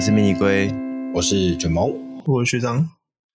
我是迷你龟，我是卷毛，我是学长。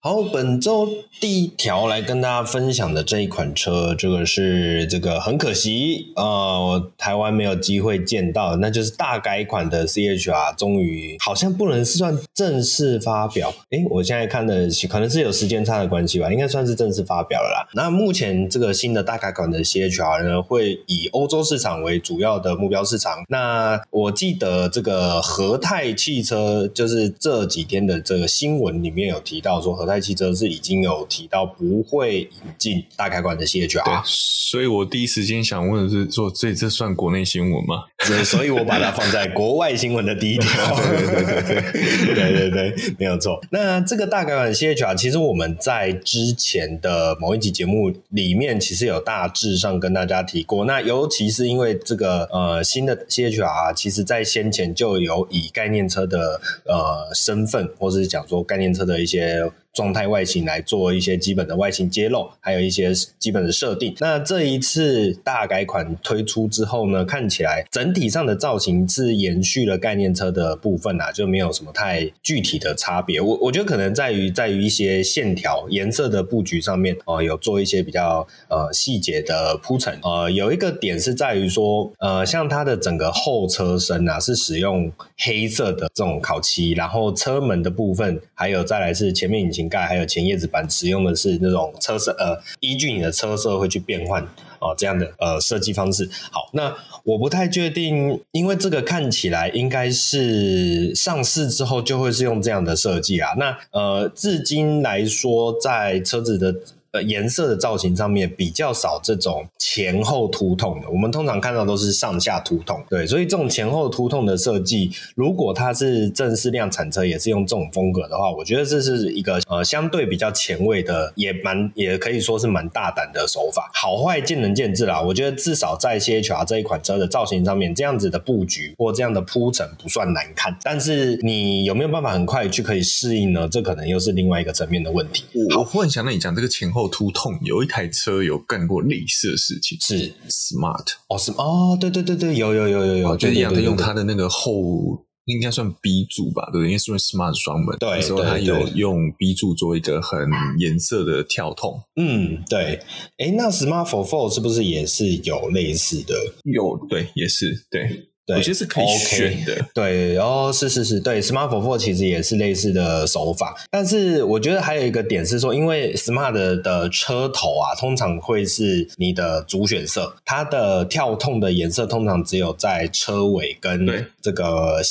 好，本周第一条来跟大家分享的这一款车，这个是这个很可惜，呃，台湾没有机会见到，那就是大改款的 CHR，终于好像不能算正式发表。诶，我现在看的可能是有时间差的关系吧，应该算是正式发表了啦。那目前这个新的大改款的 CHR 呢，会以欧洲市场为主要的目标市场。那我记得这个和泰汽车，就是这几天的这个新闻里面有提到说和泰。汽车是已经有提到不会引进大改款的 CHR，所以，我第一时间想问的是，说这这算国内新闻吗？所以我把它放在国外新闻的第一条。对对对对对对对，没有错。那这个大改款 CHR，其实我们在之前的某一集节目里面，其实有大致上跟大家提过。那尤其是因为这个呃新的 CHR，其实在先前就有以概念车的呃身份，或是讲说概念车的一些。状态外形来做一些基本的外形揭露，还有一些基本的设定。那这一次大改款推出之后呢，看起来整体上的造型是延续了概念车的部分啊，就没有什么太具体的差别。我我觉得可能在于在于一些线条、颜色的布局上面，呃，有做一些比较呃细节的铺陈。呃，有一个点是在于说，呃，像它的整个后车身啊，是使用黑色的这种烤漆，然后车门的部分，还有再来是前面引擎盖还有前叶子板使用的是那种车色，呃，依据你的车色会去变换哦，这样的呃设计方式。好，那我不太确定，因为这个看起来应该是上市之后就会是用这样的设计啊。那呃，至今来说，在车子的。颜色的造型上面比较少这种前后凸痛的，我们通常看到都是上下凸痛。对，所以这种前后凸痛的设计，如果它是正式量产车也是用这种风格的话，我觉得这是一个呃相对比较前卫的，也蛮也可以说是蛮大胆的手法。好坏见仁见智啦，我觉得至少在 CHR 这一款车的造型上面，这样子的布局或这样的铺陈不算难看。但是你有没有办法很快去可以适应呢？这可能又是另外一个层面的问题。好，幻想到你讲这个前后。秃痛，有一台车有干过类似的事情，是。Smart 哦，是哦，对对对对，有有有有有，就是杨的用它的那个后应该算 B 柱吧，对，因为是用 Smart 双门，对，所以它有用 B 柱做一个很颜色的跳痛，嗯，对，哎，那 Smart Forfour 是不是也是有类似的？有，对，也是，对。对，我觉得是可以选的。Okay, 对，哦，是是是，对，Smart Forfour 其实也是类似的手法，但是我觉得还有一个点是说，因为 Smart 的车头啊，通常会是你的主选色，它的跳痛的颜色通常只有在车尾跟这个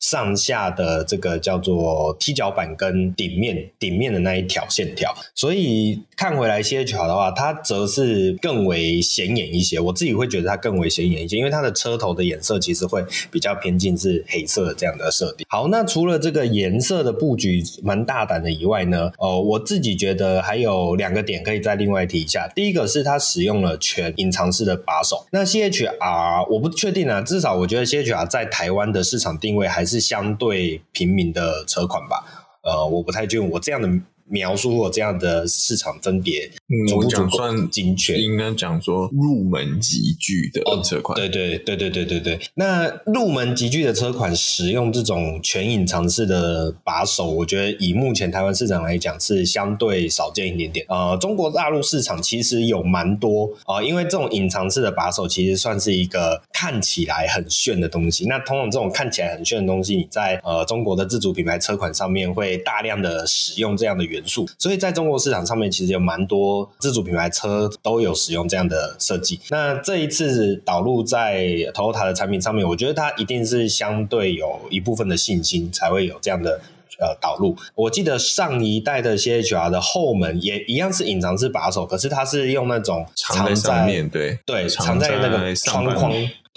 上下的这个叫做踢脚板跟顶面顶面的那一条线条，所以看回来 CHR 的话，它则是更为显眼一些。我自己会觉得它更为显眼一些，因为它的车头的颜色其实。是会比较偏近是黑色这样的设定。好，那除了这个颜色的布局蛮大胆的以外呢，呃，我自己觉得还有两个点可以再另外提一下。第一个是它使用了全隐藏式的把手。那 CHR 我不确定啊，至少我觉得 CHR 在台湾的市场定位还是相对平民的车款吧。呃，我不太确定我这样的。描述过这样的市场分别，我讲算精确，应该讲说入门级距的车款。哦，对对对对对对对。那入门级距的车款使用这种全隐藏式的把手，我觉得以目前台湾市场来讲是相对少见一点点。呃，中国大陆市场其实有蛮多啊，呃，因为这种隐藏式的把手其实算是一个看起来很炫的东西。那通常这种看起来很炫的东西，你在呃中国的自主品牌车款上面会大量的使用这样的元素，所以在中国市场上面，其实有蛮多自主品牌车都有使用这样的设计。那这一次导入在 Toyota 的产品上面，我觉得它一定是相对有一部分的信心，才会有这样的呃导入。我记得上一代的 CHR 的后门也一样是隐藏式把手，可是它是用那种藏在上面，对对，藏在那个窗框。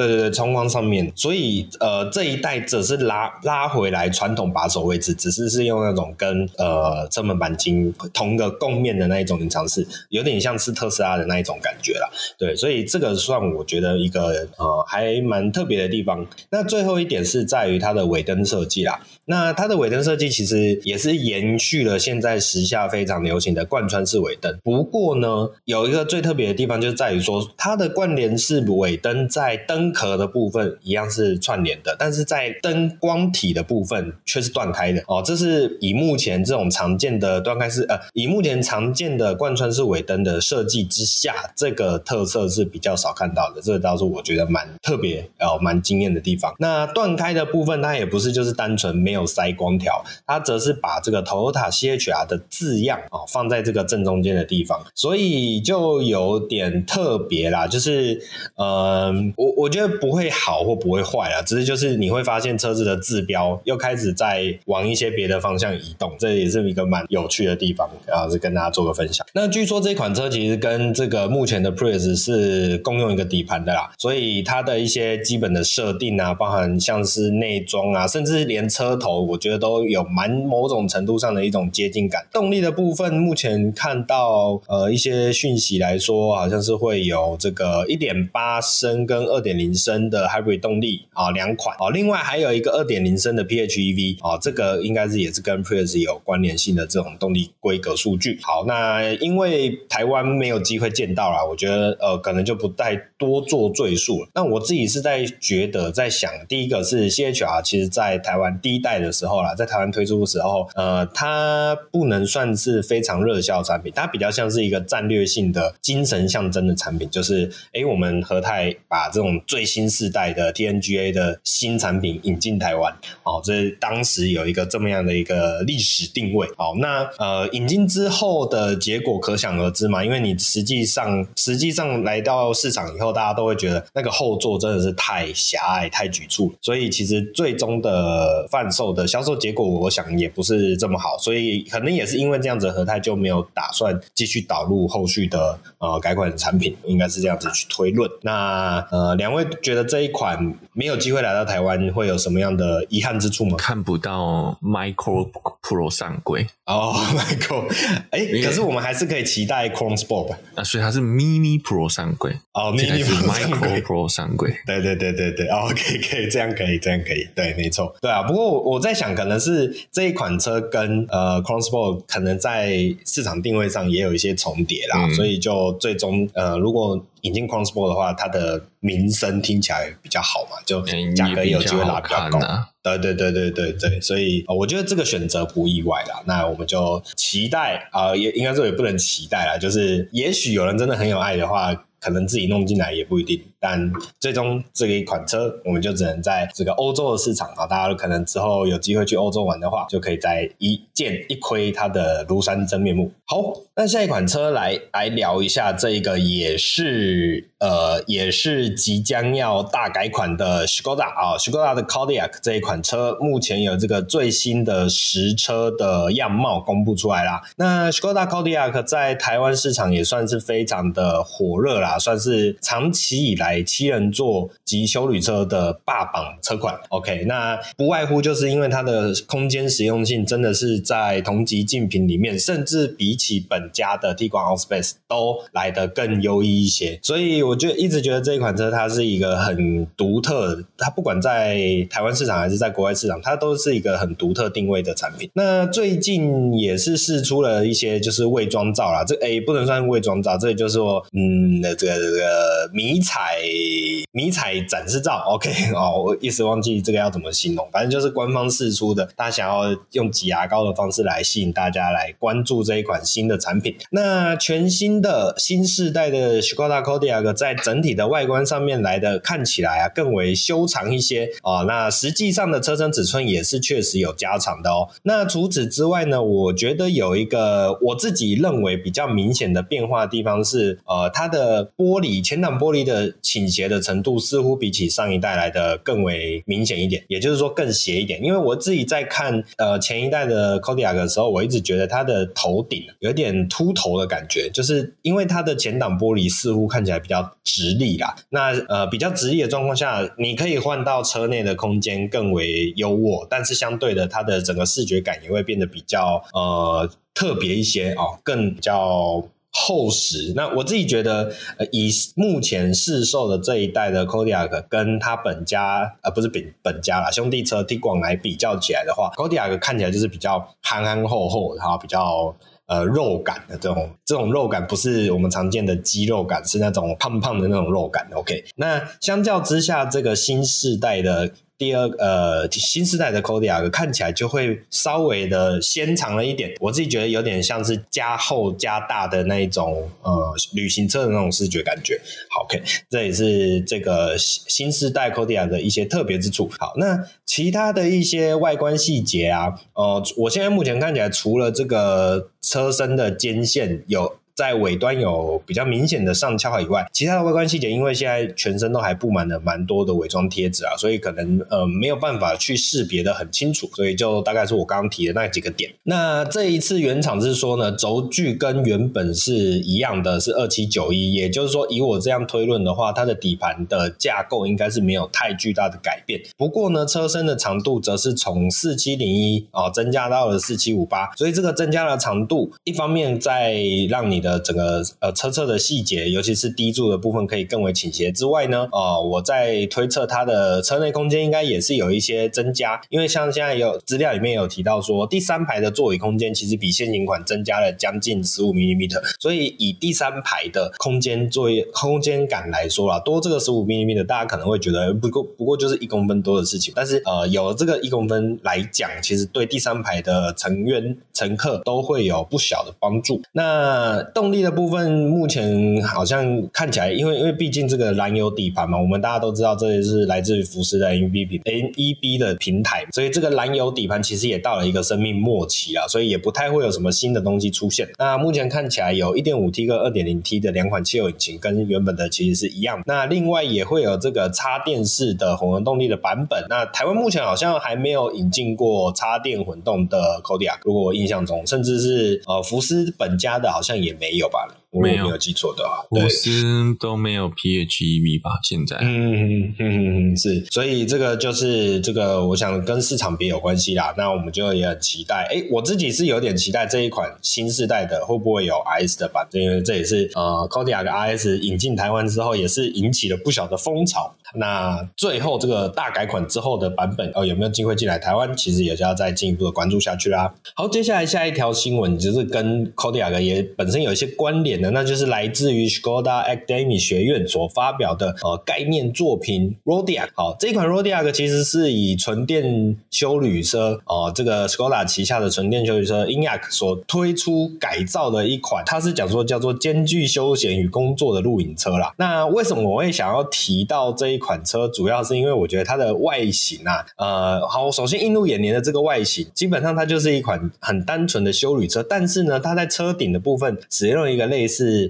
对对对，窗框上面，所以呃这一代只是拉拉回来传统把手位置，只是是用那种跟呃车门钣金同个共面的那一种隐藏式，有点像是特斯拉的那一种感觉啦。对，所以这个算我觉得一个呃还蛮特别的地方。那最后一点是在于它的尾灯设计啦。那它的尾灯设计其实也是延续了现在时下非常流行的贯穿式尾灯。不过呢，有一个最特别的地方就在于说，它的贯联式尾灯在灯壳的部分一样是串联的，但是在灯光体的部分却是断开的哦。这是以目前这种常见的断开式呃，以目前常见的贯穿式尾灯的设计之下，这个特色是比较少看到的。这个倒是我觉得蛮特别哦，蛮惊艳的地方。那断开的部分，它也不是就是单纯没有塞光条，它则是把这个 Toyota CHR 的字样哦放在这个正中间的地方，所以就有点特别啦。就是呃，我我觉得不会好或不会坏啊，只是就是你会发现车子的字标又开始在往一些别的方向移动，这也是一个蛮有趣的地方，然后是跟大家做个分享。那据说这款车其实跟这个目前的 Prius 是共用一个底盘的啦，所以它的一些基本的设定啊，包含像是内装啊，甚至连车头，我觉得都有蛮某种程度上的一种接近感。动力的部分，目前看到呃一些讯息来说，好像是会有这个一点八升跟二点零升的 Hybrid 动力啊两款哦，另外还有一个二点零升的 PHEV 啊，这个应该是也是跟 Prius 有关联性的这种动力规格数据。好，那因为台湾没有机会见到啦，我觉得呃可能就不再多做赘述了。那我自己是在觉得在想，第一个是 CHR，其实在台湾第一代的时候啦，在台湾推出的时候，呃，它不能算是非常热销产品，它比较像是一个战略性的精神象征的产品，就是诶，我们和泰把这种最新世代的 TNGA 的新产品引进台湾，哦，这当时有一个这么样的一个历史定位。好，那呃，引进之后的结果可想而知嘛，因为你实际上实际上来到市场以后，大家都会觉得那个后座真的是太狭隘、太局促，所以其实最终的贩售的销售结果，我想也不是这么好，所以可能也是因为这样子，和泰就没有打算继续导入后续的呃改款产品，应该是这样子去推论。那呃，两位觉得这一款没有机会来到台湾，会有什么样的遗憾之处吗？看不到 Micro Pro 上轨哦，Micro，哎、欸，可是我们还是可以期待 Chrome Sport 吧？啊，所以它是 Mini Pro 上轨哦，Mini Micro Pro 上轨，对对对对对，哦，可以可以，这样可以，这样可以，对，没错，对啊。不过我在想，可能是这一款车跟呃 Chrome Sport 可能在市场定位上也有一些重叠啦，嗯、所以就最终呃，如果引进 Chrome Sport 的话，它的名声听起来比较好嘛，就价格也有机会拉比较高。对对对对对对，所以我觉得这个选择不意外啦。那我们就期待啊、呃，也应该说也不能期待啦，就是也许有人真的很有爱的话，可能自己弄进来也不一定。但最终这一款车，我们就只能在这个欧洲的市场啊，大家可能之后有机会去欧洲玩的话，就可以再一见一窥它的庐山真面目。好，那下一款车来来聊一下，这个也是呃，也是即将要大改款的 Skoda 啊，Skoda 的 Kodiaq 这一款车，目前有这个最新的实车的样貌公布出来啦。那 Skoda Kodiaq 在台湾市场也算是非常的火热啦，算是长期以来。七人座及休旅车的霸榜车款，OK，那不外乎就是因为它的空间实用性真的是在同级竞品里面，甚至比起本家的 Tiguan Allspace 都来得更优异一些。所以我就一直觉得这一款车它是一个很独特，它不管在台湾市场还是在国外市场，它都是一个很独特定位的产品。那最近也是释出了一些就是伪装照啦，这诶、不能算伪装照，这就是说嗯，这个这个迷彩。诶迷彩展示照，OK 哦，我一时忘记这个要怎么形容，反正就是官方试出的，他想要用挤牙膏的方式来吸引大家来关注这一款新的产品。那全新的新世代的 s c o d a Kodiaq 在整体的外观上面来的看起来啊更为修长一些哦。那实际上的车身尺寸也是确实有加长的哦。那除此之外呢，我觉得有一个我自己认为比较明显的变化的地方是，呃，它的玻璃前挡玻璃的。倾斜的程度似乎比起上一代来的更为明显一点，也就是说更斜一点。因为我自己在看呃前一代的 Kodiaq 的时候，我一直觉得它的头顶有点秃头的感觉，就是因为它的前挡玻璃似乎看起来比较直立啦。那呃比较直立的状况下，你可以换到车内的空间更为优渥，但是相对的，它的整个视觉感也会变得比较呃特别一些哦，更比较。厚实，那我自己觉得，以目前市售的这一代的 Kodiak 跟它本家，呃，不是本本家啦，兄弟车 Tiguan 来比较起来的话，Kodiak 看起来就是比较憨憨厚厚，然后比较。呃肉感的这种，这种肉感不是我们常见的肌肉感，是那种胖胖的那种肉感。OK，那相较之下，这个新世代的。第二，呃，新世代的 Kodiaq 看起来就会稍微的纤长了一点，我自己觉得有点像是加厚加大的那一种，呃，旅行车的那种视觉感觉。好，OK，这也是这个新世代 Kodiaq 的一些特别之处。好，那其他的一些外观细节啊，呃，我现在目前看起来，除了这个车身的肩线有。在尾端有比较明显的上翘以外，其他的外观细节，因为现在全身都还布满了蛮多的伪装贴纸啊，所以可能呃没有办法去识别的很清楚，所以就大概是我刚刚提的那几个点。那这一次原厂是说呢，轴距跟原本是一样的，是二七九一，也就是说以我这样推论的话，它的底盘的架构应该是没有太巨大的改变。不过呢，车身的长度则是从四七零一啊增加到了四七五八，所以这个增加了长度，一方面在让你的整个呃车侧的细节，尤其是低柱的部分可以更为倾斜。之外呢，呃，我在推测它的车内空间应该也是有一些增加，因为像现在有资料里面有提到说，第三排的座椅空间其实比现行款增加了将近十五 mm，所以以第三排的空间作为空间感来说啦，多这个十五 mm，大家可能会觉得不过不过就是一公分多的事情，但是呃有了这个一公分来讲，其实对第三排的成员乘客都会有不小的帮助。那动力的部分目前好像看起来，因为因为毕竟这个燃油底盘嘛，我们大家都知道这也是来自于福斯的 NEB NEB 的平台，所以这个燃油底盘其实也到了一个生命末期啊，所以也不太会有什么新的东西出现。那目前看起来有 1.5T 跟 2.0T 的两款汽油引擎，跟原本的其实是一样。那另外也会有这个插电式的混合动力的版本。那台湾目前好像还没有引进过插电混动的 Kodia，如果我印象中，甚至是呃福斯本家的好像也没有吧。我没有，没有记错的话，福斯都没有 PHEV 吧？现在，嗯嗯嗯嗯，是，所以这个就是这个，我想跟市场别有关系啦。那我们就也很期待，哎，我自己是有点期待这一款新世代的会不会有 RS 的版，因为这也是呃，Kodiaq 的 RS 引进台湾之后，也是引起了不小的风潮。那最后这个大改款之后的版本哦，有没有机会进来台湾？其实也是要再进一步的关注下去啦。好，接下来下一条新闻就是跟 Kodiaq 也本身有一些关联那就是来自于 Skoda Academy 学院所发表的呃概念作品 Rodiaq。好，这一款 Rodiaq 其实是以纯电休旅车哦、这个 Skoda 旗下的纯电休旅车 Enyaq 所推出改造的一款，它是讲说叫做兼具休闲与工作的露营车啦。那为什么我会想要提到这一款车主要是因为我觉得它的外形啊，呃，好，首先映入眼帘的这个外形，基本上它就是一款很单纯的休旅车，但是呢，它在车顶的部分使用一个类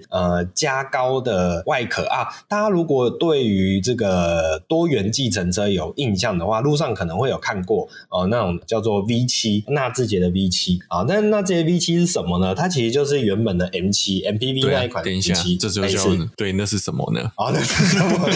呃加高的外壳啊。大家如果对于这个多元计程车有印象的话，路上可能会有看过呃那种叫做 V 七纳智捷的 V 七啊，那纳智捷 V 七是什么呢？它其实就是原本的 M 七 MPV 那一款 V 七，这就叫对，那是什么呢？啊，那是什么？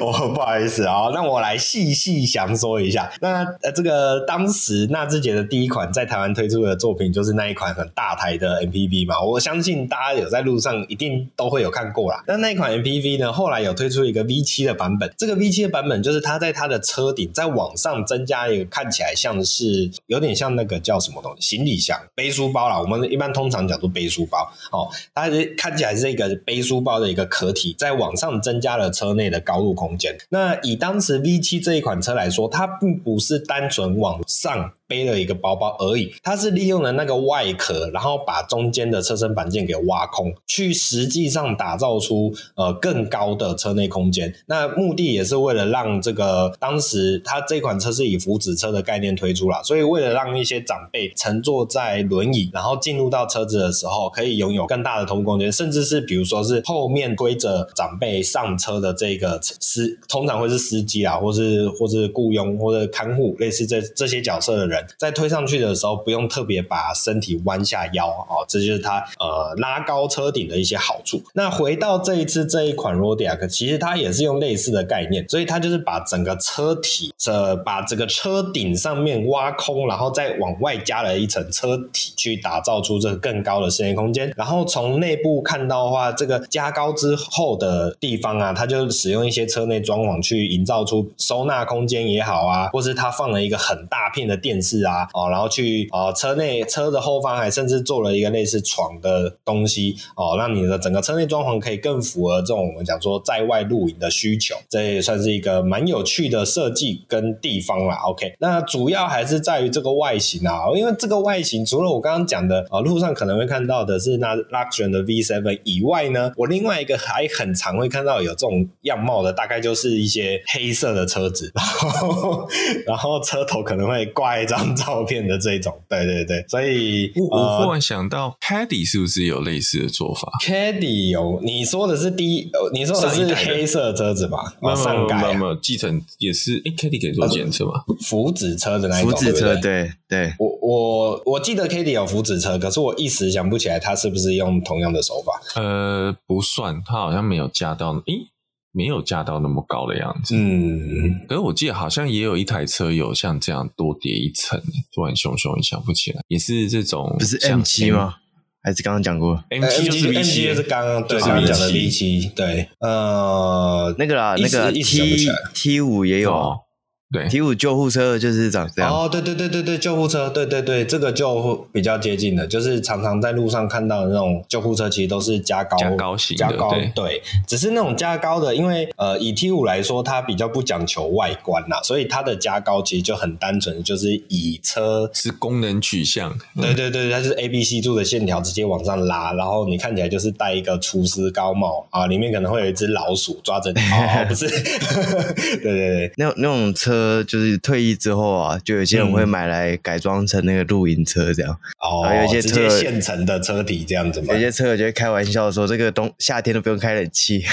哦，不好意思啊，那我来细细详说一下。那呃，这个当时纳智捷的第一款在台湾推出的作品，就是那一款很大台的 MPV 嘛。我相信大家有在路上一定都会有看过啦。那那款 MPV 呢，后来有推出一个 V7 的版本。这个 V7 的版本就是它在它的车顶再往上增加一个，看起来像是有点像那个叫什么东西，行李箱、背书包啦。我们一般通常讲做背书包哦，它是看起来是一个背书包的一个壳体，在往上增加了车内的高度空间。那以当时 V7 这一款车来说，它并不是单纯往上背了一个包包而已，它是利用了那个外壳，然后把中间的车身板件给挖空，去实际上打造出呃更高的车内空间。那目的也是为了让这个当时它这款车是以福祉车的概念推出啦，所以为了让一些长辈乘坐在轮椅，然后进入到车子的时候，可以拥有更大的通空间，甚至是比如说是后面推着长辈上车的这个司，通常会是司机啊，或是或是雇佣或者看护，类似这这些角色的人。在推上去的时候，不用特别把身体弯下腰哦，这就是它呃拉高车顶的一些好处。那回到这一次这一款 Rodiac，其实它也是用类似的概念，所以它就是把整个车体这把整个车顶上面挖空，然后再往外加了一层车体，去打造出这个更高的室内空间。然后从内部看到的话，这个加高之后的地方啊，它就使用一些车内装潢去营造出收纳空间也好啊，或是它放了一个很大片的电视是啊，哦，然后去呃车内车的后方还甚至做了一个类似床的东西哦，让你的整个车内装潢可以更符合这种我们讲说在外露营的需求，这也算是一个蛮有趣的设计跟地方啦。OK，那主要还是在于这个外形啊，因为这个外形除了我刚刚讲的啊，路上可能会看到的是那 Luxgen 的 V7 以外呢，我另外一个还很常会看到有这种样貌的，大概就是一些黑色的车子，然后 然后车头可能会挂一张照片的这种，对对对，所以我我忽然想到，Caddy 是不是有类似的做法？Caddy 有，你说的是第一，你说的是黑色车子吧？没有没有没有，继承也是，哎，Caddy 可以做检测吗？福祉车的那一种，福祉车，对对，我我我记得 Caddy 有福祉车，可是我一时想不起来他是不是用同样的手法。呃，不算，他好像没有加到，诶，没有架到那么高的样子。嗯，可是我记得好像也有一台车有像这样多叠一层，突然熊熊也想不起来，也是这种，不是 M 七吗？还是刚刚讲过？M 七就是 M 七就是刚刚对刚刚讲的 V 七，对，呃，那个啦，那个 T T 五也有。对，T 五救护车就是长这样。哦，对对对对对，救护车，对对对，这个就比较接近的，就是常常在路上看到的那种救护车，其实都是加高、加高型的，加高对，对，只是那种加高的，因为呃，以 T 五来说，它比较不讲求外观呐，所以它的加高其实就很单纯，就是以车是功能取向。对对对，它就是 A B C 柱的线条直接往上拉，然后你看起来就是戴一个厨师高帽啊，里面可能会有一只老鼠抓着你，哦，不是，对对对，那那种车就是退。役之后啊，就有些人会买来改装成那个露营车这样。哦，然后有一些车现成的车体这样子嘛。有些车友就会开玩笑说，这个冬夏天都不用开冷气。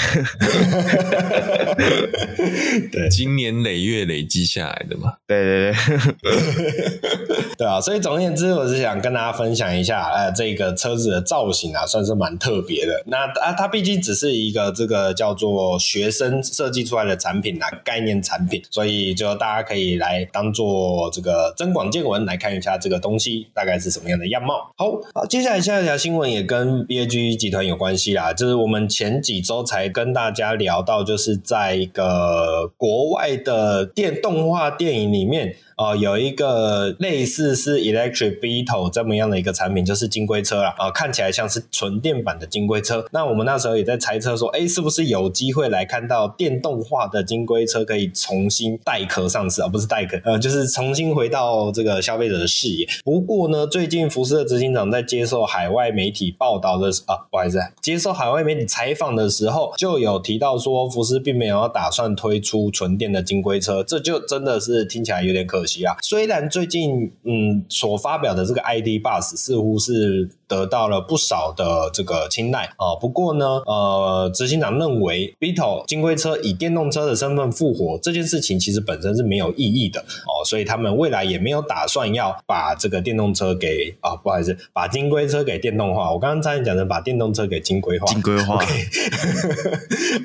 对，经年累月累积下来的嘛。对对对，对啊。所以总而言之，我是想跟大家分享一下，呃，这个车子的造型啊，算是蛮特别的。那啊，它毕竟只是一个这个叫做学生设计出来的产品啊，概念产品，所以就大家可以来。当做这个增广见闻来看一下这个东西大概是什么样的样貌。好，好，接下来下一条新闻也跟 BAG 集团有关系啦，就是我们前几周才跟大家聊到，就是在一个国外的电动画电影里面。哦、有一个类似是 Electric Beetle 这么样的一个产品，就是金龟车啦。啊、看起来像是纯电版的金龟车。那我们那时候也在猜测说，哎，是不是有机会来看到电动化的金龟车可以重新带壳上市啊？不是带壳，呃，就是重新回到这个消费者的视野。不过呢，最近福斯的执行长在接受海外媒体报道的时，啊，不好意思，接受海外媒体采访的时候，就有提到说，福斯并没有打算推出纯电的金龟车，这就真的是听起来有点可。虽然最近嗯所发表的这个 ID. bus 似乎是得到了不少的这个青睐。啊，不过呢呃执行长认为 Beetle 金龟车以电动车的身份复活这件事情其实本身是没有意义的。哦，所以他们未来也没有打算要把这个电动车给啊不好意思把金龟车给电动化，我刚刚差点讲成把电动车给金龟化，金龟化。OK,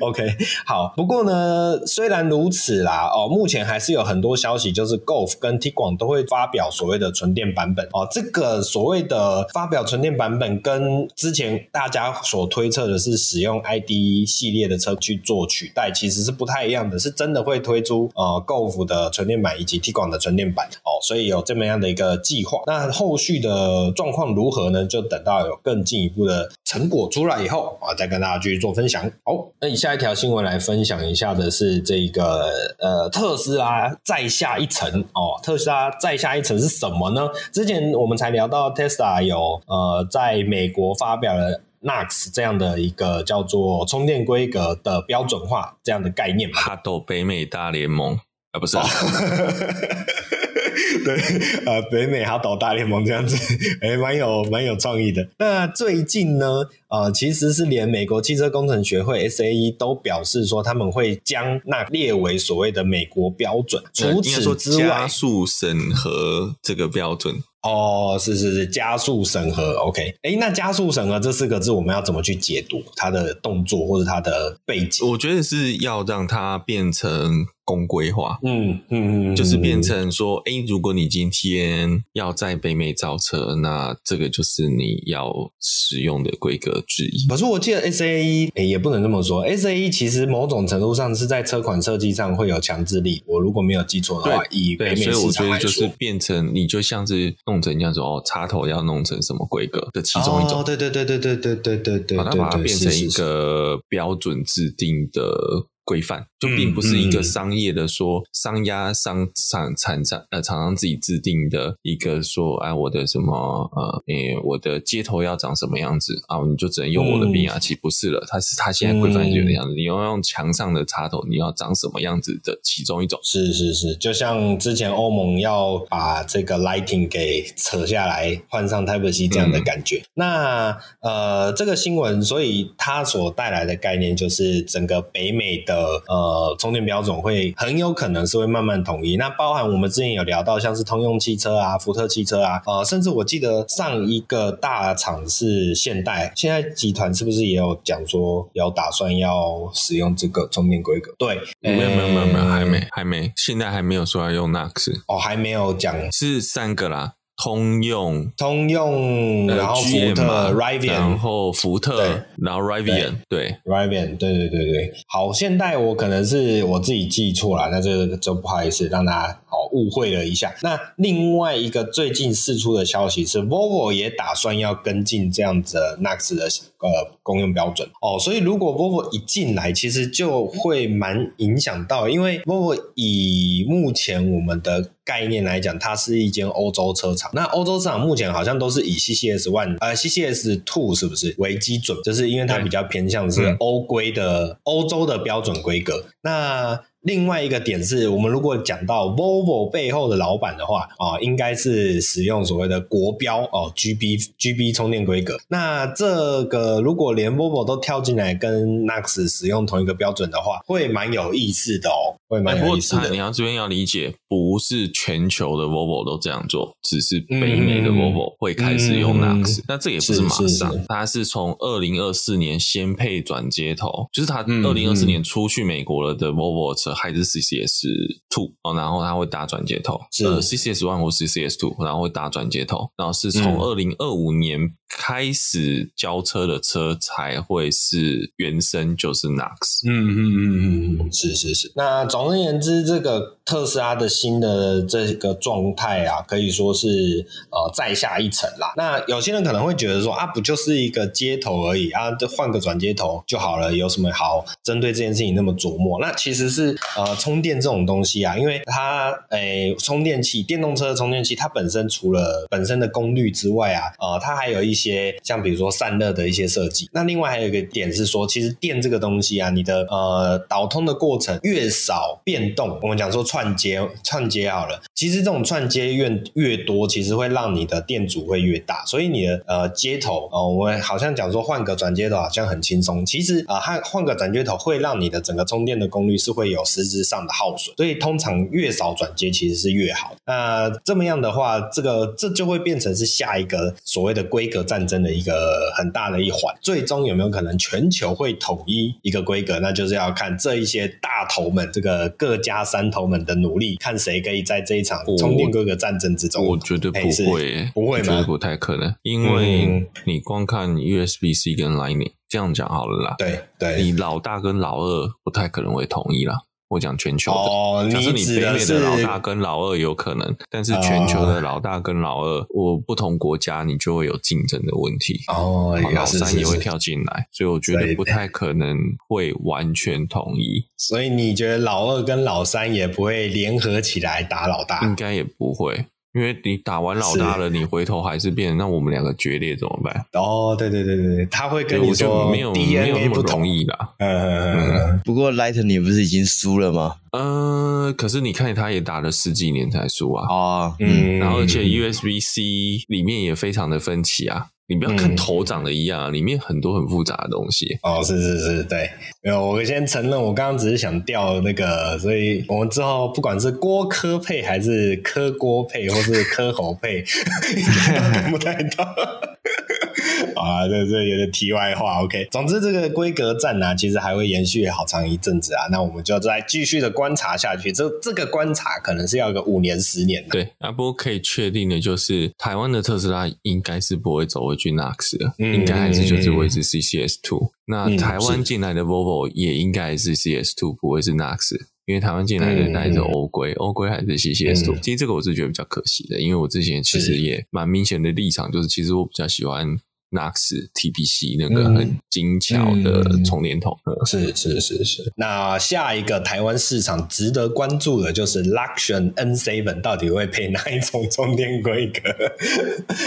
OK 好，不过呢虽然如此啦哦，目前还是有很多消息就是 Golf 跟 Tiguan 都会发表所谓的纯电版本。哦。这个所谓的发表纯电版本，跟之前大家所推测的是使用 ID 系列的车去做取代，其实是不太一样的。是真的会推出呃 Golf 的纯电版以及 Tiguan 的纯电版哦，所以有这么样的一个计划。那后续的状况如何呢？就等到有更进一步的成果出来以后啊，再跟大家继续做分享。好，那以下一条新闻来分享一下的是这个呃特斯拉再下一层哦。特斯拉再下一层是什么呢？之前我们才聊到 Tesla 有呃在美国发表了 NACS 这样的一个叫做充电规格的标准化这样的概念嘛。哈斗北美大联盟啊，不是、啊。对，呃，北美哈斗大联盟这样子，诶蛮有蛮有创意的。那最近呢，呃，其实是连美国汽车工程学会 SAE 都表示说，他们会将那列为所谓的美国标准。除此之外，加速审核这个标准。哦，是是是，加速审核，OK。哎，那加速审核这四个字，我们要怎么去解读它的动作或者它的背景？我觉得是要让它变成。公规化，嗯嗯嗯，就是变成说，哎、欸，如果你今天要在北美造车，那这个就是你要使用的规格之一。可是我记得 SAE，哎、欸，也不能这么说，SAE 其实某种程度上是在车款设计上会有强制力。我如果没有记错的话，以北美市场来说，所以我觉得就是变成你就像是弄成这样子哦，插头要弄成什么规格的其中一种。哦，对对对对对对对对对，把它把它变成一个标准制定的。规范就并不是一个商业的说、商压商厂厂商呃厂商自己制定的一个说哎我的什么呃诶我的接头要长什么样子啊你就只能用我的变压器、嗯、不是了。它是它现在规范就这样子、嗯、你要用墙上的插头你要长什么样子的其中一种。是是是就像之前欧盟要把这个 Lighting 给扯下来换上 Type C 这样的感觉、嗯、那呃这个新闻所以它所带来的概念就是整个北美的的呃充电标准会很有可能是会慢慢统一，那包含我们之前有聊到像是通用汽车啊、福特汽车啊，呃，甚至我记得上一个大厂是现代，现在集团是不是也有讲说有打算要使用这个充电规格？对，没有没有没有没有，还没还没，现在还没有说要用 NACS 哦，还没有讲，是三个啦。通用，通用，然后福特，Rivian，然后福特，然后 Rivian，对，Rivian，对对对对。好，现在我可能是我自己记错了，那这个就不好意思让大家好误会了一下。那另外一个最近释出的消息是，Volvo 也打算要跟进这样子的 NACS 的呃公用标准哦。所以如果 Volvo 一进来，其实就会蛮影响到，因为 Volvo 以目前我们的概念来讲，它是一间欧洲车厂。那欧洲车厂目前好像都是以 CCS One 呃 CCS Two 是不是为基准？就是因为它比较偏向是欧规的欧洲的标准规格。那另外一个点是，我们如果讲到 Volvo 背后的老板的话啊，应该是使用所谓的国标哦 GB GB 充电规格。那这个如果连 Volvo 都跳进来跟 NACS 使用同一个标准的话，会蛮有意思的哦，会蛮有意思的。你要这边要理解，不是全球的 Volvo 都这样做，只是北美的 Volvo 会开始用嗯。那这也不是马上，是是是它是从二零二四年先配转接头，就是它二零二四年出去美国了的 Volvo 车。孩子其实也是 Two 哦，然后它会打转接头，是呃 CCS One 或 CCS Two，然后会打转接头，然后是从二零二五年开始交车的车才会是原生就是 NACS。嗯嗯嗯嗯嗯，是是是。那总而言之，这个特斯拉的新的这个状态啊，可以说是呃再下一层啦。那有些人可能会觉得说啊，不就是一个接头而已啊，就换个转接头就好了，有什么好针对这件事情那么琢磨？那其实是。呃，充电这种东西啊，因为它，诶、充电器，电动车的充电器，它本身除了本身的功率之外啊，呃，它还有一些像比如说散热的一些设计。那另外还有一个点是说，其实电这个东西啊，你的呃导通的过程越少变动，我们讲说串接，串接好了，其实这种串接越越多，其实会让你的电阻会越大。所以你的呃接头，哦、我们好像讲说换个转接头好像很轻松，其实啊，换、换个转接头会让你的整个充电的功率是会有实质上的耗损，所以通常越少转接其实是越好。那这么样的话，这个这就会变成是下一个所谓的规格战争的一个很大的一环。最终有没有可能全球会统一一个规格？那就是要看这一些大头们，这个各家三头们的努力，看谁可以在这一场充电规格战争之中。我，我觉得不会，不会不太可能，因为你光看 USB-C 跟 Lightning 这样讲好了啦。对对，你老大跟老二不太可能会同意啦。我讲全球的，哦，假设你北美的老大跟老二有可能，但是全球的老大跟老二，我不同国家你就会有竞争的问题。哦，老三也会跳进来，所以我觉得不太可能会完全统一。所以你觉得老二跟老三也不会联合起来打老大？应该也不会。因为你打完老大了，你回头还是变，那我们两个决裂怎么办？哦，对对对对，他会跟你说没有没有那么容易啦。嗯嗯嗯。不过 Lightning 不是已经输了吗？呃，可是你看他也打了十几年才输啊。啊，嗯，然后而且 USB C 里面也非常的分歧啊。你不要看头长得一样，嗯、里面很多很复杂的东西。哦，是是是，对，没有，我先承认，我刚刚只是想调那个，所以我们之后不管是锅科配还是科锅配，或是科猴配，应该都看不太到。啊，这这有点题外话，OK。总之，这个规格战呢、啊，其实还会延续好长一阵子啊。那我们就再继续的观察下去。这这个观察可能是要个五年、十年的。对，啊，不过可以确定的就是，台湾的特斯拉应该是不会走回去 NACS 的，嗯、应该还是就是维持 CCS Two。那台湾进来的 Volvo 也应该是 CCS Two，不会是 NACS，因为台湾进来的带着欧规，欧规、嗯、还是 CCS Two。其实这个我是觉得比较可惜的，因为我之前其实也蛮明显的立场，就是其实我比较喜欢。NACS TPC 那个很精巧的充电头，是是是是。那下一个台湾市场值得关注的就是 Luxion N7 到底会配哪一种充电规格？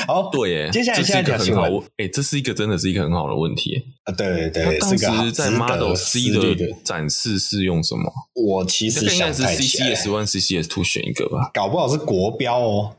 好，对耶，接下来下一条新闻，哎，这是一个真的是一个很好的问题啊！对对对，当时在 Model C 的展示是用什么？我其实想是 CCS One、CCS Two 选一个吧，搞不好是国标哦。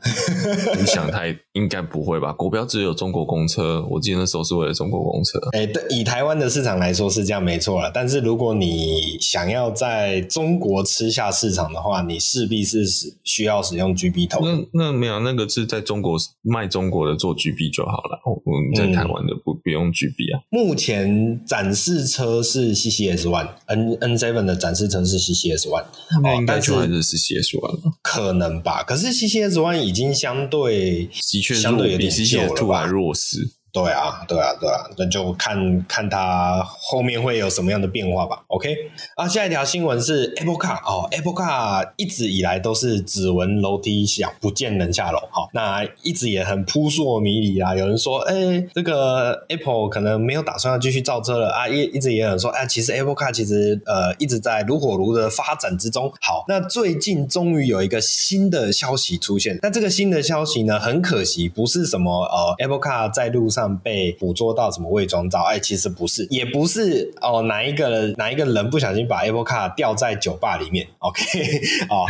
你想太应该不会吧？国标只有中国公车。我记得那时候是为了中国公车。哎、欸，对，以台湾的市场来说是这样没错了。但是如果你想要在中国吃下市场的话，你势必是需要使用 GB 头。那那没有，那个是在中国卖中国的做 GB 就好了。我们在台湾的不、嗯、不用 GB 啊。目前展示车是 CCS One，N N7 的展示车是 CCS One，那应该就还是 CCS One，可能吧。可是 CCS One 已经相对的确相对有点旧了吧，弱势。对啊，对啊，对啊，那就看看它后面会有什么样的变化吧。OK，啊，下一条新闻是 Apple Car 哦，Apple Car 一直以来都是只闻楼梯响，不见人下楼。好、哦，那一直也很扑朔迷离啊。有人说，哎，这个 Apple 可能没有打算要继续造车了啊。一一直也有人说，哎，其实 Apple Car 其实呃一直在如火如的发展之中。好，那最近终于有一个新的消息出现。那这个新的消息呢，很可惜不是什么呃 Apple Car 在路上。被捕捉到什么伪装照？哎，其实不是，也不是哦。哪一个人哪一个人不小心把 Apple Car 掉在酒吧里面？OK，哦，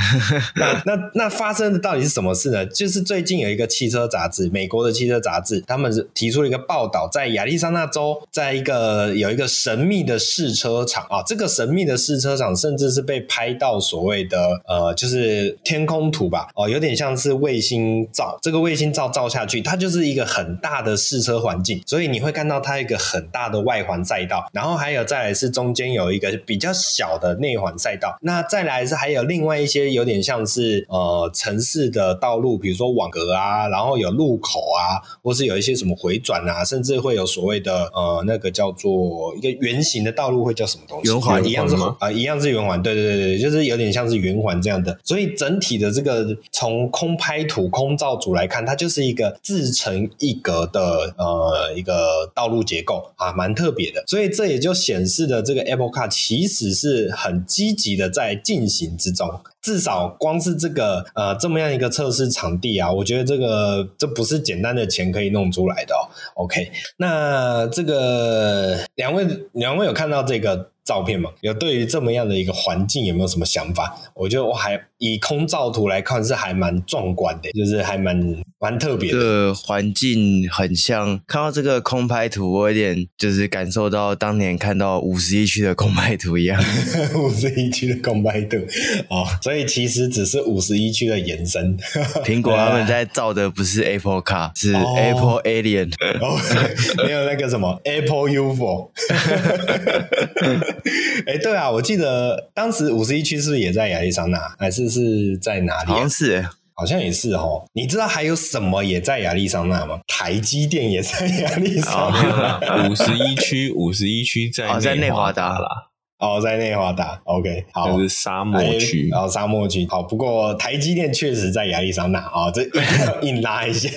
那那那发生的到底是什么事呢？就是最近有一个汽车杂志，美国的汽车杂志，他们是提出了一个报道，在亚利桑那州，在一个有一个神秘的试车场啊，这个神秘的试车场甚至是被拍到所谓的呃，就是天空图吧，哦，有点像是卫星照。这个卫星照照下去，它就是一个很大的试车环境。所以你会看到它一个很大的外环赛道，然后还有再来是中间有一个比较小的内环赛道，那再来是还有另外一些有点像是呃城市的道路，比如说网格啊，然后有路口啊，或是有一些什么回转啊，甚至会有所谓的呃那个叫做一个圆形的道路会叫什么东西？圆环一样是啊、呃，一样是圆环，对对对对，就是有点像是圆环这样的。所以整体的这个从空拍图、空照组来看，它就是一个自成一格的呃。呃，一个道路结构啊，蛮特别的，所以这也就显示的这个 Apple Car 其实是很积极的在进行之中。至少光是这个呃这么样一个测试场地啊，我觉得这个这不是简单的钱可以弄出来的哦。OK，那这个两位两位有看到这个照片嘛？有对于这么样的一个环境有没有什么想法？我觉得我还以空照图来看是还蛮壮观的，就是还蛮蛮特别的。这个环境很像看到这个空拍图，我有点就是感受到当年看到五十一区的空拍图一样。五十一区的空拍图哦，所以其实只是五十一区的延伸。苹果他们在造的不是 Apple Car，是 Apple Alien，哦，没有那个什么 Apple UFO。哎、欸，对啊，我记得当时五十一区是不是也在亚利桑那，还是是在哪里？好像是，好像也是哦。你知道还有什么也在亚利桑那吗？台积电也在亚利桑那。五十一区，五十一区在在内华达啦。哦，在内华达，OK，好，就是沙漠区，然后沙漠区，好。不过台积电确实在亚利桑那，啊、哦，这 硬拉一下，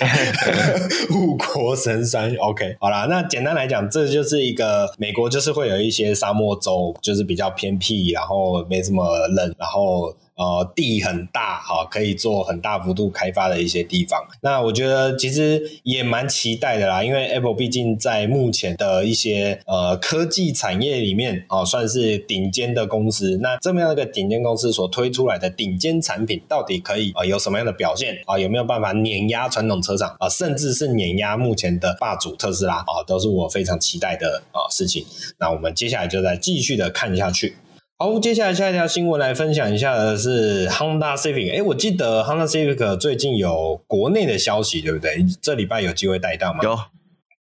护国神山，OK，好啦，那简单来讲，这就是一个美国，就是会有一些沙漠州，就是比较偏僻，然后没什么人，然后。呃地很大，哈、可以做很大幅度开发的一些地方。那我觉得其实也蛮期待的啦，因为 Apple 毕竟在目前的一些呃科技产业里面哦，算是顶尖的公司。那这么样一个顶尖公司所推出来的顶尖产品，到底可以啊、有什么样的表现啊、有没有办法碾压传统车厂啊、甚至是碾压目前的霸主特斯拉啊、都是我非常期待的啊、事情。那我们接下来就再继续的看下去。好，接下来下一条新闻来分享一下的是 Honda Civic。诶，我记得 Honda Civic 最近有国内的消息，对不对？这礼拜有机会带到吗？有。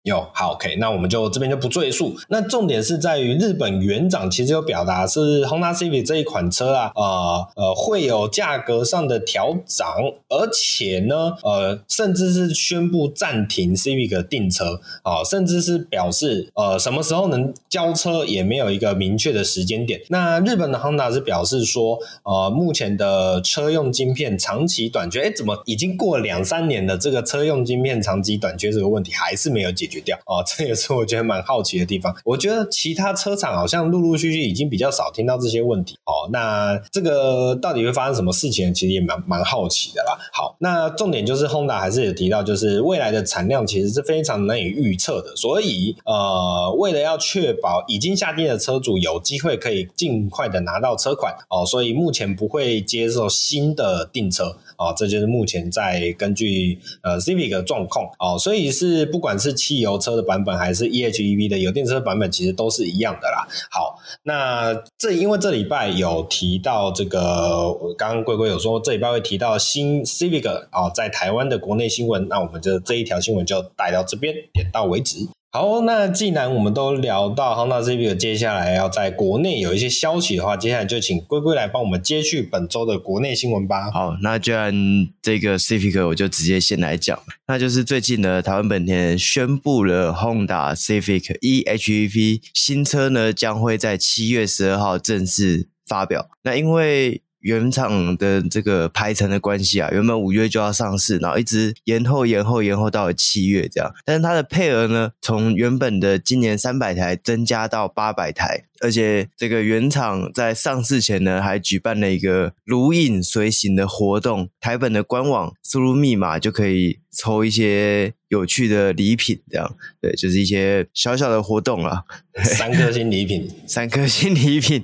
有好，OK，那我们就这边就不赘述。那重点是在于日本原长其实有表达是 Honda Civic 这一款车啊，呃呃会有价格上的调涨，而且呢，呃甚至是宣布暂停 Civic 的订车啊、甚至是表示呃什么时候能交车也没有一个明确的时间点。那日本的 Honda 是表示说，呃目前的车用晶片长期短缺，诶怎么已经过两三年了，这个车用晶片长期短缺这个问题还是没有解决掉哦，这也是我觉得蛮好奇的地方。我觉得其他车厂好像陆陆续续已经比较少听到这些问题那这个到底会发生什么事情？其实也蛮蛮好奇的啦。好，那重点就是 Honda 还是有提到，就是未来的产量其实是非常难以预测的。所以呃，为了要确保已经下定的车主有机会可以尽快的拿到车款哦，所以目前不会接受新的订车。哦，这就是目前在根据呃 Civic 的状况哦，所以是不管是汽油车的版本还是 EHEV 的油电车版本，其实都是一样的啦。好，那这因为这礼拜有提到这个，刚刚贵贵有说这礼拜会提到新 Civic 啊，在台湾的国内新闻，那我们就这一条新闻就带到这边，点到为止。好，那既然我们都聊到 Honda Civic 接下来要在国内有一些消息的话，接下来就请龟龟来帮我们接续本周的国内新闻吧。好，那既然这个 Civic 我就直接先来讲，那就是最近呢，台湾本田宣布了 Honda Civic e:HEV 新车呢将会在七月十二号正式发表。那因为原厂的这个排程的关系啊，原本五月就要上市，然后一直延后、延后、延后到了七月这样。但是它的配额呢，从原本的今年三百台增加到八百台，而且这个原厂在上市前呢，还举办了一个如影随形的活动，台本的官网输入密码就可以抽一些。有趣的礼品，这样对，就是一些小小的活动啊。三颗星礼品，三颗星礼品，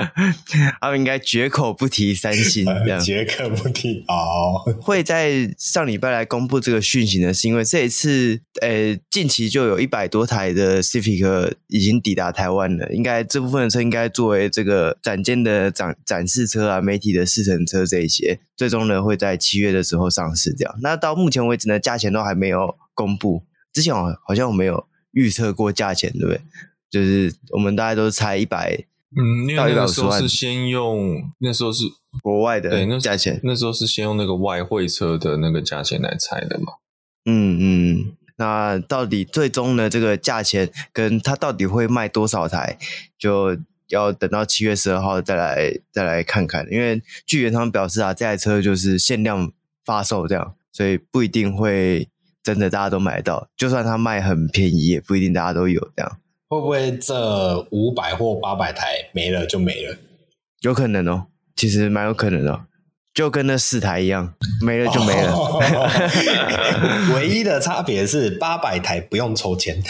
他们应该绝口不提三星，这样绝口不提哦。会在上礼拜来公布这个讯息呢，是因为这一次，呃，近期就有一百多台的 Civic 已经抵达台湾了。应该这部分的车应该作为这个展间的展展示车啊，媒体的试乘车这一些，最终呢会在七月的时候上市。这样，那到目前为止呢，价钱都还没有。公布之前好像我没有预测过价钱，对不对？就是我们大概都是猜一百，嗯，因为那个时候是先用那时候是国外的对那价钱，那时候是先用那个外汇车的那个价钱来猜的嘛。嗯嗯，那到底最终呢？这个价钱跟它到底会卖多少台，就要等到七月十二号再来再来看看。因为据原厂表示啊，这台车就是限量发售这样，所以不一定会。真的大家都买得到，就算它卖很便宜，也不一定大家都有这样。会不会这五百或八百台没了就没了？有可能哦，其实蛮有可能的，就跟那四台一样，没了就没了。哦、唯一的差别是八百台不用抽签。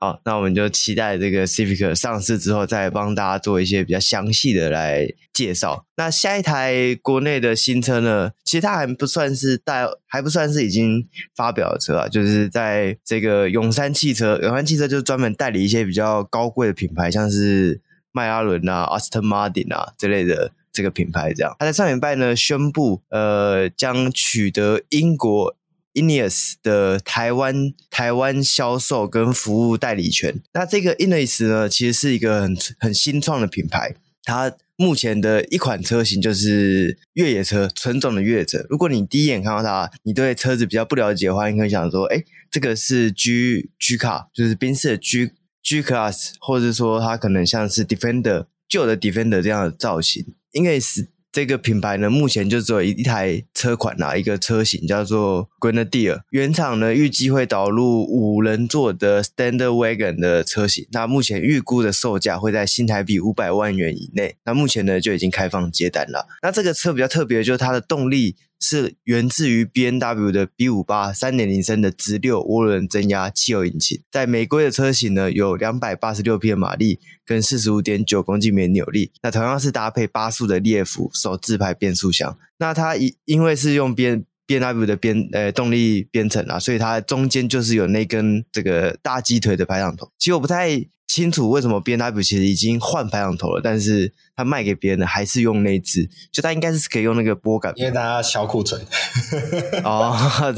好，那我们就期待这个 Civic 上市之后，再帮大家做一些比较详细的来介绍。那下一台国内的新车呢？其实它还不算是带，还不算是已经发表的车啊，就是在这个永山汽车，永山汽车就是专门代理一些比较高贵的品牌，像是迈阿伦啊、Aston Martin 啊之类的这个品牌。这样，他在上礼拜呢宣布，呃，将取得英国。Ineos 的台湾台湾销售跟服务代理权。那这个 Ineos 呢，其实是一个很很新创的品牌。它目前的一款车型就是越野车，纯种的越野车。如果你第一眼看到它，你对车子比较不了解的话，你可以想说，哎，这个是 G G 卡就是宾士的 G G Class，或者说它可能像是 Defender 旧的 Defender 这样的造型。因为是这个品牌呢，目前就只有一台车款啊，一个车型叫做 Grenadier。原厂呢预计会导入五人座的 Standard Wagon 的车型，那目前预估的售价会在新台币五百万元以内。那目前呢就已经开放接单了。那这个车比较特别的就是它的动力。是源自于 B N W 的 B 五八三点零升的直六涡轮增压汽油引擎，在美规的车型呢，有两百八十六匹马力跟四十五点九公斤米扭力。那同样是搭配八速的列辅手自排变速箱。那它因因为是用 B B N W 的编呃动力编程啊，所以它中间就是有那根这个大鸡腿的排挡头。其实我不太。清楚为什么 BMW 其实已经换排挡头了，但是他卖给别人的还是用那只，就他应该是可以用那个拨杆，因为大家销库存。哦，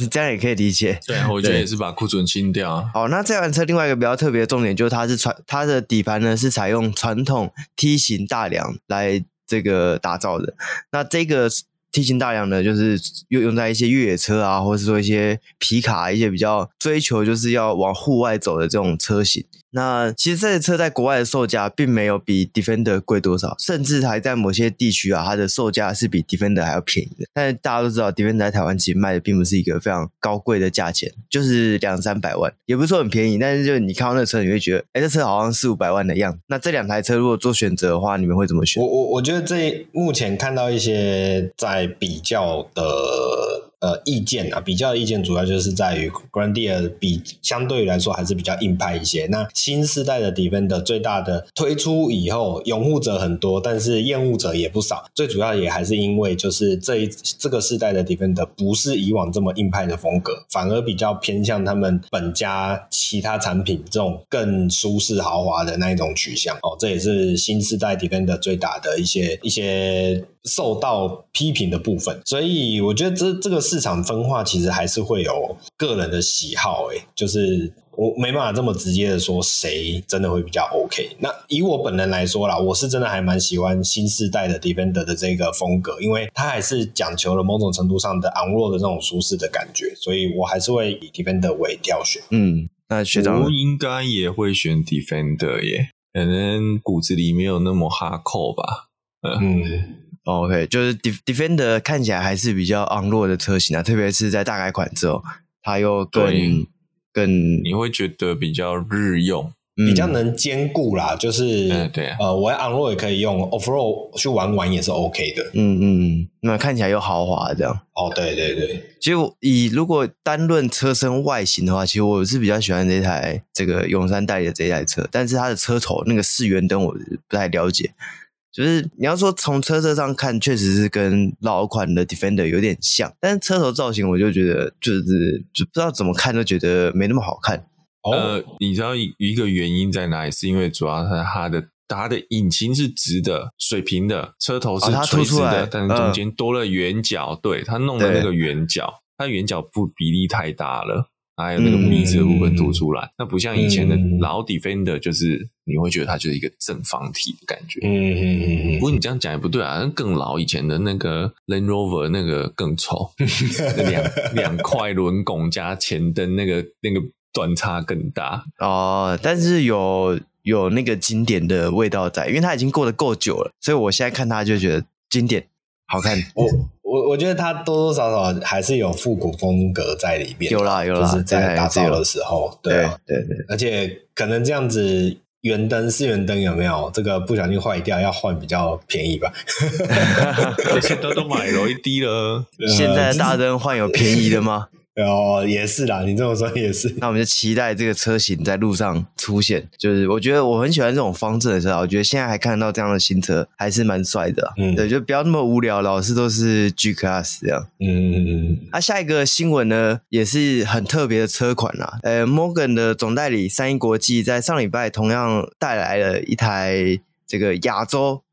这样也可以理解。对，我觉得也是把库存清掉。好，那这款车另外一个比较特别的重点就是它是传它的底盘呢是采用传统梯形大梁来这个打造的。那这个梯形大梁呢，就是用用在一些越野车啊，或者是说一些皮卡一些比较追求就是要往户外走的这种车型。那其实这些车在国外的售价并没有比 Defender 贵多少，甚至还在某些地区啊，它的售价是比 Defender 还要便宜的。但是大家都知道，Defender 在台湾其实卖的并不是一个非常高贵的价钱，就是两三百万，也不是说很便宜。但是就你看到那车，你会觉得，哎，这车好像四五百万的样子。那这两台车如果做选择的话，你们会怎么选？我我我觉得这目前看到一些在比较的。呃，意见啊，比较的意见主要就是在于 Grenadier 比相对于来说还是比较硬派一些。那新世代的 Defender 最大的推出以后，拥护者很多，但是厌恶者也不少。最主要也还是因为就是这一这个世代的 Defender 不是以往这么硬派的风格，反而比较偏向他们本家其他产品这种更舒适豪华的那一种取向。哦，这也是新世代 Defender 最大的一些一些。受到批评的部分，所以我觉得这这个市场分化其实还是会有个人的喜好，诶，就是我没办法这么直接的说谁真的会比较 OK。那以我本人来说啦，我是真的还蛮喜欢新世代的 Defender 的这个风格，因为它还是讲求了某种程度上的昂弱的这种舒适的感觉，所以我还是会以 Defender 为挑选。嗯，那学长我应该也会选 Defender 耶，可能骨子里没有那么哈扣吧。嗯。嗯 OK，就是 Defender 看起来还是比较昂 n 的车型啊，特别是在大改款之后，它又更对更，你会觉得比较日用，嗯、比较能兼顾啦。就是，嗯、对啊，呃，我要昂 n 也可以用，off road 去玩玩也是 OK 的。嗯嗯，那看起来又豪华这样。哦，对对对。其实以如果单论车身外形的话，其实我是比较喜欢这台这个永山代理的这台车，但是它的车头那个四圆灯我不太了解。就是你要说从车车上看，确实是跟老款的 Defender 有点像，但是车头造型我就觉得就是就不知道怎么看都觉得没那么好看。呃，你知道一个原因在哪里？是因为主要是它的它的引擎是直的、水平的，车头是垂直的，但是中间多了圆角，呃、对，它弄的那个圆角，它圆角不比例太大了。还有那个鼻子的部分凸出来，那、嗯、不像以前的老 Defender，就是你会觉得它就是一个正方体的感觉。嗯嗯嗯嗯。不过你这样讲也不对啊，更老以前的那个 Land Rover 那个更丑，两两块轮拱加前灯那个那个断差更大哦。但是有有那个经典的味道在，因为它已经过得够久了，所以我现在看它就觉得经典好看。我我我觉得它多多少少还是有复古风格在里面，有啦有啦，就是在打造的时候，对对对，对，而且可能这样子圆灯四圆灯有没有这个不小心坏掉要换比较便宜吧？现在都买 LED 了，现在大灯换有便宜的吗？哦，也是啦，你这么说也是。那我们就期待这个车型在路上出现。就是我觉得我很喜欢这种方正的车，我觉得现在还看到这样的新车还是蛮帅的。嗯，对，就不要那么无聊，老是都是 G Class 这样。嗯嗯嗯。那、啊、下一个新闻呢，也是很特别的车款啦。呃，Morgan 的总代理三一国际在上礼拜同样带来了一台这个亚洲。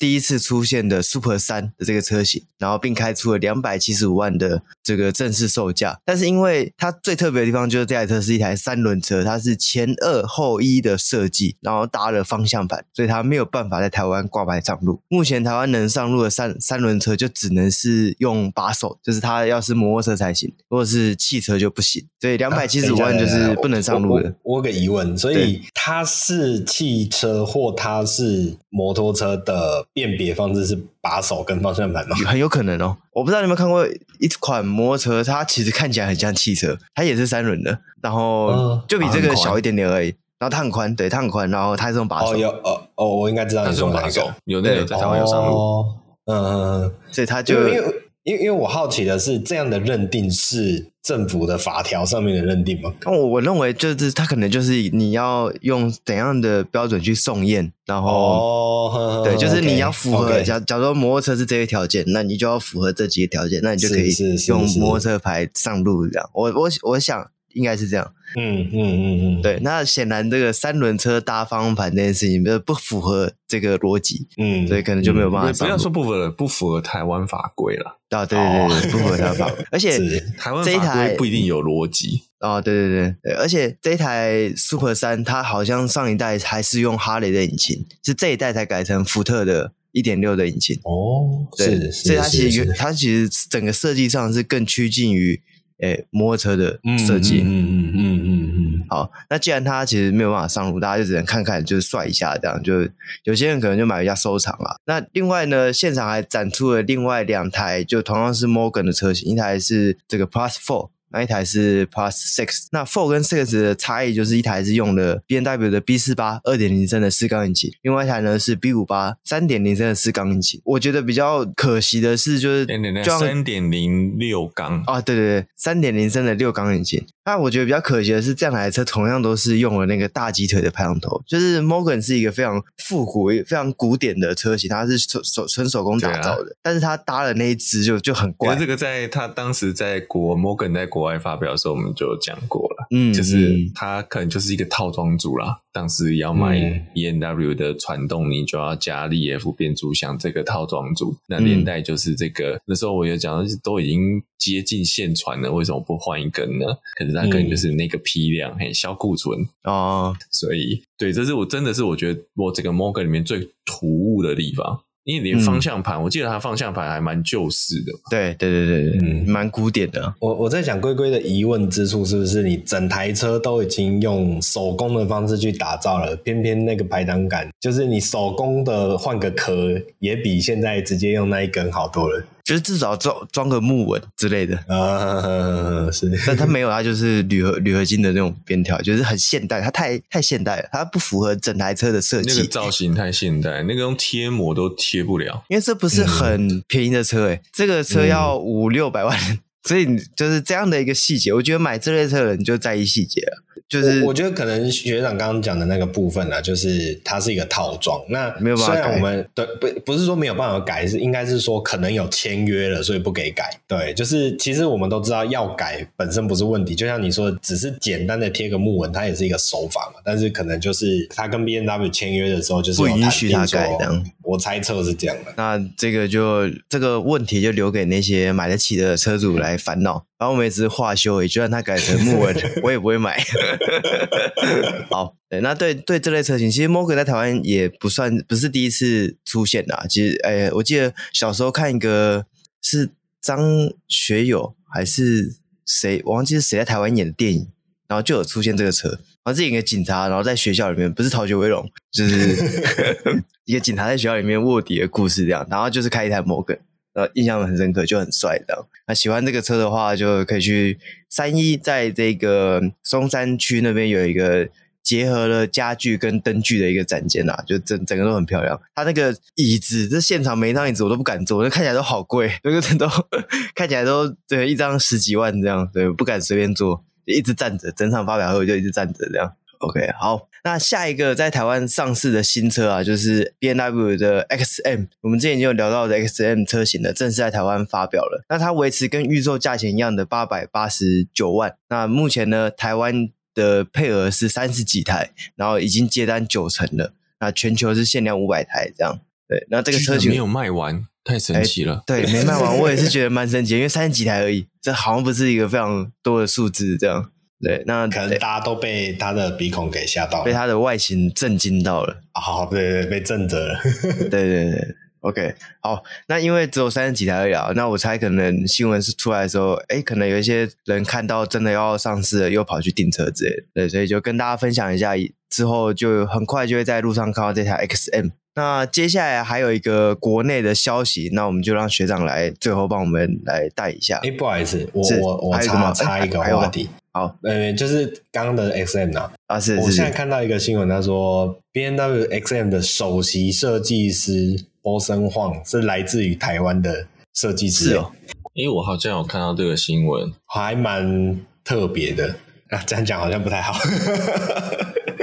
第一次出现的 Super 三的这个车型，然后并开出了两百七十五万的这个正式售价。但是因为它最特别的地方就是这台车是一台三轮车，它是前二后一的设计，然后搭了方向盘，所以它没有办法在台湾挂牌上路。目前台湾能上路的三三轮车就只能是用把手，就是它要是摩托车才行，如果是汽车就不行。所以两百七十五万就是不能上路的。我有个疑问，所以它是汽车或它是摩托车的辨别方式是把手跟方向盘吗？很有可能哦。我不知道你们有没有看过一款摩托车，它其实看起来很像汽车，它也是三轮的，然后就比这个小一点点而已。然后它很宽，对，它很宽，然后它是用把手。哦，有哦哦，我应该知道你说哪一个，有那个在台湾有上路。哦、嗯嗯嗯，所以它就因为。因为因为我好奇的是，这样的认定是政府的法条上面的认定吗？我我认为就是它可能就是你要用怎样的标准去送验，然后、哦、对，就是你要符合。假假如说摩托车是这些条件，那你就要符合这几个条件，那你就可以用摩托车牌上路这样。我我我想。应该是这样，嗯嗯嗯嗯，对。那显然这个三轮车搭方向盘这件事情，不不符合这个逻辑，嗯，所以可能就没有办法、嗯。不要说不符合，不符合台湾法规了。啊，对对对，哦、不符合台湾法规。而且台湾法规不一定有逻辑。哦，对对对对，而且这一台 Super 三，它好像上一代还是用哈雷的引擎，是这一代才改成福特的一点六的引擎。哦，对，所以它其实它其实整个设计上是更趋近于。诶，摩托车的设计，嗯嗯嗯嗯嗯，好，那既然它其实没有办法上路，大家就只能看看，就是帅一下这样，就有些人可能就买回家收藏了。那另外呢，现场还展出了另外两台，就同样是 Morgan 的车型，一台是这个 Plus Four。那一台是 Plus Six，那 Four 跟 Six 的差异就是一台是用的 B N W 的 B 四八二点零升的四缸引擎，另外一台呢是 B 五八三点零升的四缸引擎。我觉得比较可惜的是，就是三点零六缸啊，对对对，三点零升的六缸引擎。那我觉得比较可惜的是，这两台车同样都是用了那个大鸡腿的排挡头，就是 Morgan 是一个非常复古、非常古典的车型，它是手手纯手工打造的，啊、但是它搭了那一只就就很怪。这个在他当时在国 Morgan 在国外发表的时候，我们就讲过了，嗯，就是它可能就是一个套装组啦。当时要买 E N W 的传动，你就要加利 F 变速箱这个套装组，那年代就是这个。嗯、那时候我有讲，都已经接近现传的，为什么不换一根呢？可是它可能就是那个批量，嘿，销库存哦。所以，对，这是我真的是我觉得我这个 Morgan 里面最突兀的地方。因为连方向盘，嗯、我记得它方向盘还蛮旧式的。对对对对对，嗯，蛮古典的。我我在想龟龟的疑问之处，是不是你整台车都已经用手工的方式去打造了，偏偏那个排挡杆，就是你手工的换个壳，也比现在直接用那一根好多了。就是至少装装个木纹之类的啊，是，但它没有，它就是铝合铝合金的那种边条，就是很现代，它太太现代了，它不符合整台车的设计。那个造型太现代，那个用贴膜都贴不了，因为这不是很便宜的车诶、欸，这个车要五六百万，所以就是这样的一个细节，我觉得买这类车的人就在意细节了。就是我，我觉得可能学长刚刚讲的那个部分啊，就是它是一个套装。那没有办法改，虽然我们对不不是说没有办法改，是应该是说可能有签约了，所以不给改。对，就是其实我们都知道要改本身不是问题，就像你说，只是简单的贴个木纹，它也是一个手法嘛。但是可能就是他跟 B N W 签约的时候，就是不允许他改的。我猜测是这样的。那这个就这个问题就留给那些买得起的车主来烦恼。然后我们也只是话修而已，就算他改成木纹，我也不会买。好，对，那对对这类车型，其实 Morgan 在台湾也不算不是第一次出现的。其实，哎，我记得小时候看一个是张学友还是谁，我忘记是谁在台湾演的电影，然后就有出现这个车，然后是一个警察，然后在学校里面不是逃学威龙，就是 一个警察在学校里面卧底的故事这样，然后就是开一台 Morgan。呃，印象很深刻，就很帅的。那喜欢这个车的话，就可以去三一，在这个松山区那边有一个结合了家具跟灯具的一个展间呐，就整整个都很漂亮。它那个椅子，这现场每一张椅子我都不敢坐，那看起来都好贵，那个都看起来都对一张十几万这样，对，不敢随便坐，就一直站着。整场发表会就一直站着这样。OK，好。那下一个在台湾上市的新车啊，就是 BMW 的 XM。我们之前已经有聊到的 XM 车型的，正式在台湾发表了。那它维持跟预售价钱一样的八百八十九万。那目前呢，台湾的配额是三十几台，然后已经接单九成了。那全球是限量五百台这样。对，那这个车型没有卖完，太神奇了。对，没卖完，我也是觉得蛮神奇，因为三十几台而已，这好像不是一个非常多的数字这样。对，那可能大家都被他的鼻孔给吓到了，被他的外形震惊到了。好、哦，对对，被震着了。对对对，OK，好，那因为只有三十几台而已啊，那我猜可能新闻是出来的时候，哎，可能有一些人看到真的要上市了，又跑去订车之类的。对，所以就跟大家分享一下，之后就很快就会在路上看到这台 XM。那接下来还有一个国内的消息，那我们就让学长来最后帮我们来带一下。哎，不好意思，我我我插插一个话题。好，呃，就是刚刚的 X M 啊，啊是，我现在看到一个新闻，他说 B N W X M 的首席设计师波森晃是来自于台湾的设计师哦。因为我好像有看到这个新闻，还蛮特别的啊，这样讲好像不太好。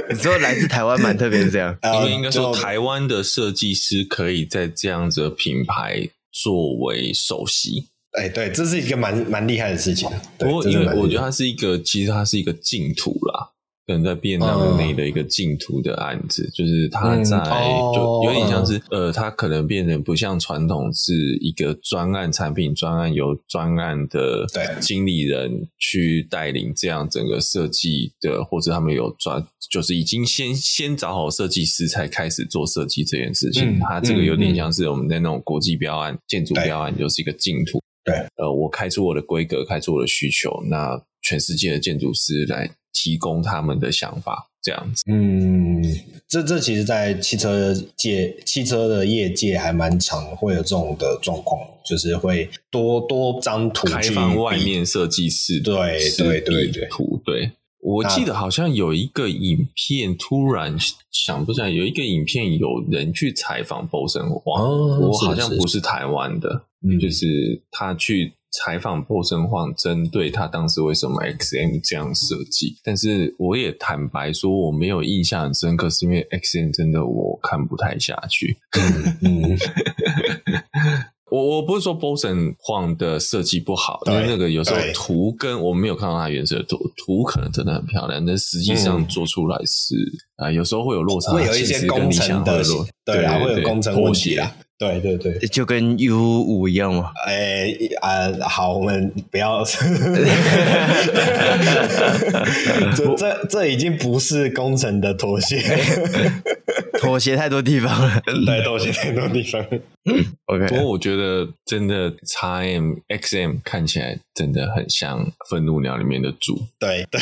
你说来自台湾蛮特别是这样，因为应该说台湾的设计师可以在这样子的品牌作为首席。哎，对，这是一个蛮蛮厉害的事情。不过，因为我觉得它是一个，其实它是一个净土啦。可能在 BMW 内的一个净土的案子，嗯、就是他在、嗯、就有点像是、嗯、呃，他可能变成不像传统是一个专案产品，专案由专案的经理人去带领这样整个设计的，或者他们有专，就是已经先先找好设计师才开始做设计这件事情。他、嗯、这个有点像是我们在那种国际标案、嗯、建筑标案，就是一个净土。对，呃，我开出我的规格，开出我的需求，那全世界的建筑师来。提供他们的想法，这样子。嗯，这这其实，在汽车界、汽车的业界还蛮常会有这种的状况，就是会多多张图开放外面设计师对对对对图。对，我记得好像有一个影片，突然想不起来，有一个影片有人去采访波森晃，哦、我好像不是台湾的，嗯、就是他去。采访波森晃，针对他当时为什么 XM 这样设计，但是我也坦白说我没有印象很深刻，是因为 XM 真的我看不太下去。嗯，我我不是说波森晃的设计不好，因为那个有时候图跟我没有看到它原始的图，图可能真的很漂亮，但实际上做出来是啊、嗯呃，有时候会有落差，会有一些工程的，对啊，会有工程问题啊。对对对，就跟 U 五一样嘛。哎啊，好，我们不要。这这这已经不是工程的妥协，妥协太多地方了。对，妥协太多地方。OK，不过我觉得真的 XM XM 看起来真的很像愤怒鸟里面的猪。对对，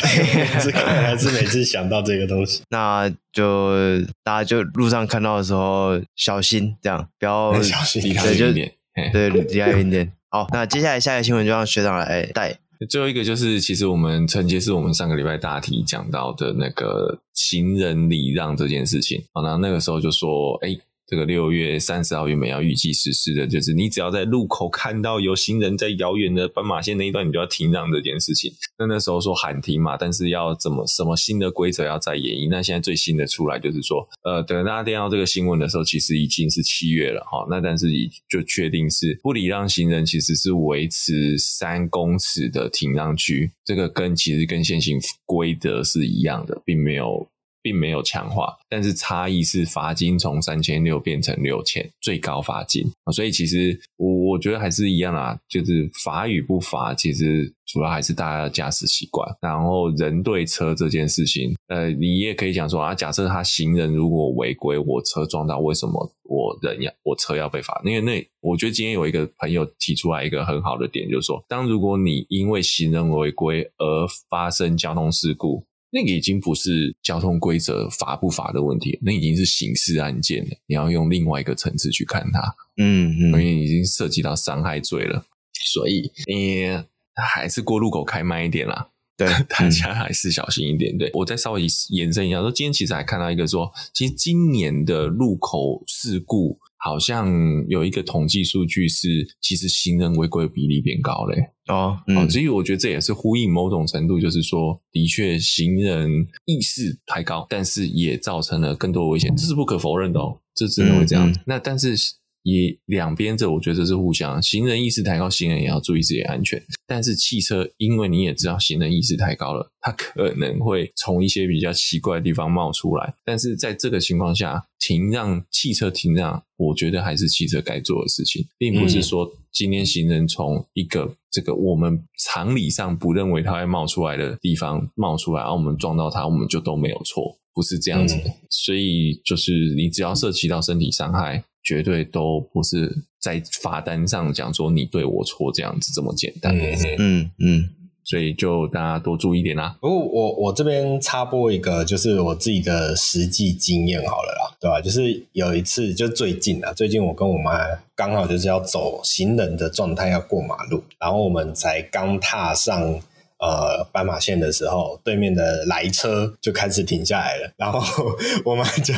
这个还是每次想到这个东西，那就大家就路上看到的时候小心，这样不要小心，离开远点。对，离开远点。好，那接下来下一个新闻就让学长来带。最后一个就是，其实我们承接是我们上个礼拜大题讲到的那个行人礼让这件事情。好，那那个时候就说，哎。这个六月三十号原本要预计实施的，就是你只要在路口看到有行人在遥远的斑马线那一段，你就要停让这件事情。那那时候说喊停嘛，但是要怎么什么新的规则要再演绎？那现在最新的出来就是说，呃，等大家听到这个新闻的时候，其实已经是七月了哈。那但是已就确定是不礼让行人，其实是维持三公尺的停让区，这个跟其实跟现行规则是一样的，并没有。并没有强化，但是差异是罚金从三千六变成六千，最高罚金。所以其实我我觉得还是一样啦，就是罚与不罚，其实主要还是大家的驾驶习惯。然后人对车这件事情，呃，你也可以讲说啊，假设他行人如果违规，我车撞到，为什么我人要我车要被罚？因为那我觉得今天有一个朋友提出来一个很好的点，就是说，当如果你因为行人违规而发生交通事故。那个已经不是交通规则罚不罚的问题，那已经是刑事案件了。你要用另外一个层次去看它，嗯嗯，因为已经涉及到伤害罪了。所以你还是过路口开慢一点啦，对，大家还是小心一点。对，我再稍微延伸一下，说今天其实还看到一个说，其实今年的路口事故。好像有一个统计数据是，其实行人违规比例变高嘞、欸。哦，嗯，所以我觉得这也是呼应某种程度，就是说，的确行人意识太高，但是也造成了更多危险，这是不可否认的哦，这真的会这样。嗯嗯、那但是。以两边这，我觉得这是互相。行人意识抬高，行人也要注意自己的安全。但是汽车，因为你也知道，行人意识太高了，它可能会从一些比较奇怪的地方冒出来。但是在这个情况下，停让汽车停让，我觉得还是汽车该做的事情，并不是说今天行人从一个这个我们常理上不认为它会冒出来的地方冒出来，然后我们撞到它，我们就都没有错，不是这样子的。所以就是你只要涉及到身体伤害。绝对都不是在罚单上讲说你对我错这样子这么简单。嗯嗯，所以就大家多注意一点啦。不过我我这边插播一个，就是我自己的实际经验好了啦，对吧？就是有一次，就最近啊，最近我跟我妈刚好就是要走行人的状态要过马路，然后我们才刚踏上。呃，斑马线的时候，对面的来车就开始停下来了，然后我们就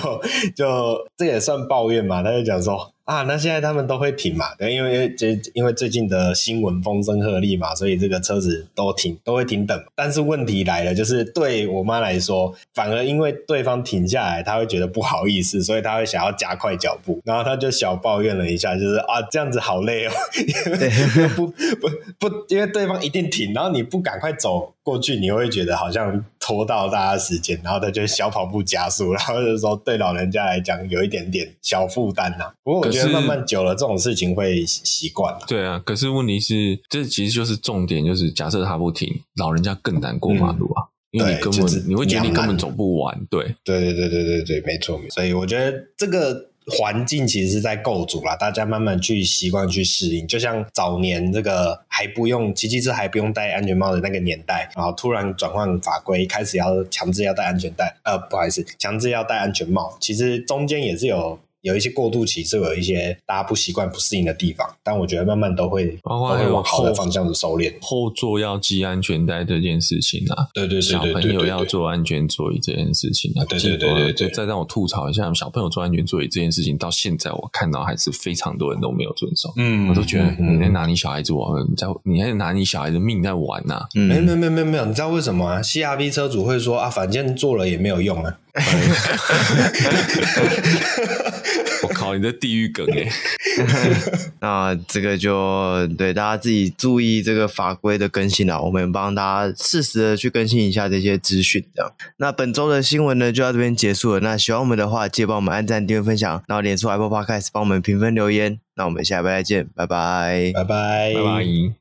就这也算抱怨嘛，他就讲说。啊，那现在他们都会停嘛？对，因为就因为最近的新闻风声鹤唳嘛，所以这个车子都停，都会停等。但是问题来了，就是对我妈来说，反而因为对方停下来，她会觉得不好意思，所以她会想要加快脚步。然后她就小抱怨了一下，就是啊，这样子好累哦，不不不，因为对方一定停，然后你不赶快走过去，你会觉得好像拖到大家时间，然后他就小跑步加速，然后就是说对老人家来讲有一点点小负担呐。不过我觉得。慢慢久了，这种事情会习惯了。对啊，可是问题是，这其实就是重点，就是假设他不停，老人家更难过马路啊，嗯、因为你根本、就是、你会觉得你根本走不完。对，对对对对对对，没错没错。所以我觉得这个环境其实是在构筑啦，大家慢慢去习惯去适应。就像早年这个还不用骑机车还不用戴安全帽的那个年代，然后突然转换法规，开始要强制要戴安全带，呃，不好意思，强制要戴安全帽。其实中间也是有。有一些过渡期，是有一些大家不习惯、不适应的地方，但我觉得慢慢都会都会往好的方向的收敛。后座要系安全带这件事情啊，对对对，小朋友要坐安全座椅这件事情啊，对对对对对。再让我吐槽一下，小朋友坐安全座椅这件事情，到现在我看到还是非常多人都没有遵守。嗯，我都觉得你在拿你小孩子玩，你在你在拿你小孩子命在玩呐。没有没有没有没有，你知道为什么啊？CRV 车主会说啊，反正做了也没有用啊。我靠，你这地狱梗哎！那这个就对大家自己注意这个法规的更新了，我们帮大家适时的去更新一下这些资讯。这样，那本周的新闻呢就到这边结束了。那喜欢我们的话，记得帮我们按赞、订阅、分享，然后脸书 Apple Podcast 帮我们评分留言。那我们下礼拜再见，拜拜，拜拜，拜拜。